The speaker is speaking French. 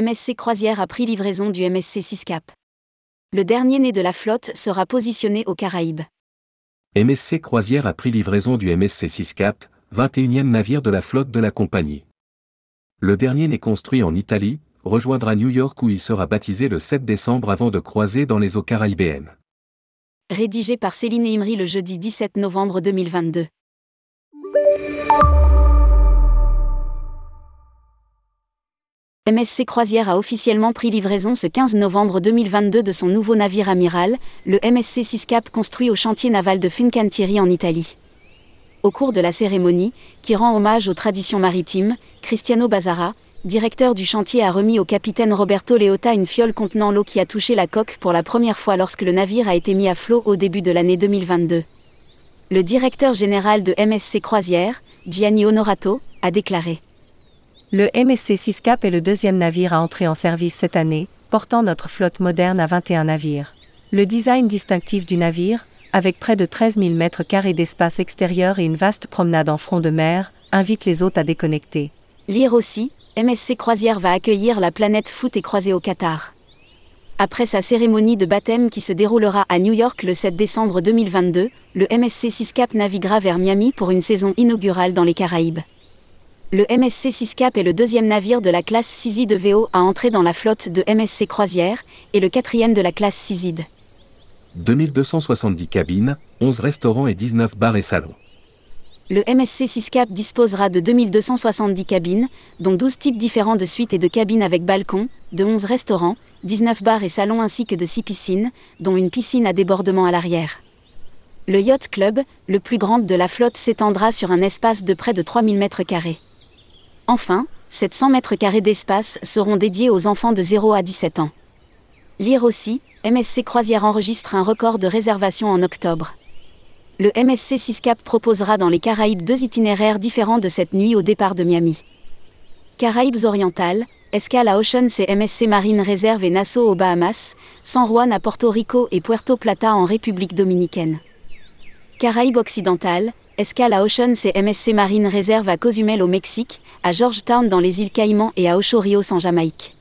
MSC Croisière a pris livraison du MSC Siscap. Le dernier né de la flotte sera positionné aux Caraïbes. MSC Croisière a pris livraison du MSC Siscap, 21e navire de la flotte de la compagnie. Le dernier né construit en Italie, rejoindra New York où il sera baptisé le 7 décembre avant de croiser dans les eaux caribéennes. Rédigé par Céline Imri le jeudi 17 novembre 2022. MSC Croisière a officiellement pris livraison ce 15 novembre 2022 de son nouveau navire amiral, le MSC Siscap construit au chantier naval de Fincantieri en Italie. Au cours de la cérémonie, qui rend hommage aux traditions maritimes, Cristiano Bazara, directeur du chantier, a remis au capitaine Roberto Leota une fiole contenant l'eau qui a touché la coque pour la première fois lorsque le navire a été mis à flot au début de l'année 2022. Le directeur général de MSC Croisière, Gianni Honorato, a déclaré. Le MSC Siscap est le deuxième navire à entrer en service cette année, portant notre flotte moderne à 21 navires. Le design distinctif du navire, avec près de 13 000 mètres carrés d'espace extérieur et une vaste promenade en front de mer, invite les hôtes à déconnecter. Lire aussi, MSC Croisière va accueillir la planète foot et croisée au Qatar. Après sa cérémonie de baptême qui se déroulera à New York le 7 décembre 2022, le MSC Siscap naviguera vers Miami pour une saison inaugurale dans les Caraïbes. Le MSC Siscap est le deuxième navire de la classe Ciside de VO à entrer dans la flotte de MSC Croisière, et le quatrième de la classe Ciside. 2270 cabines, 11 restaurants et 19 bars et salons. Le MSC Siscap disposera de 2270 cabines, dont 12 types différents de suites et de cabines avec balcon, de 11 restaurants, 19 bars et salons ainsi que de 6 piscines, dont une piscine à débordement à l'arrière. Le Yacht Club, le plus grand de la flotte, s'étendra sur un espace de près de 3000 m2. Enfin, 700 mètres carrés d'espace seront dédiés aux enfants de 0 à 17 ans. Lire aussi, MSC Croisière enregistre un record de réservation en octobre. Le MSC Siscap proposera dans les Caraïbes deux itinéraires différents de cette nuit au départ de Miami. Caraïbes orientales, escale à Ocean et MSC Marine Réserve et Nassau aux Bahamas, San Juan à Porto Rico et Puerto Plata en République dominicaine. Caraïbes occidentales, escale à Ocean et MSC Marine Réserve à Cozumel au Mexique, à Georgetown dans les îles Caïmans et à Ocho Rios en Jamaïque.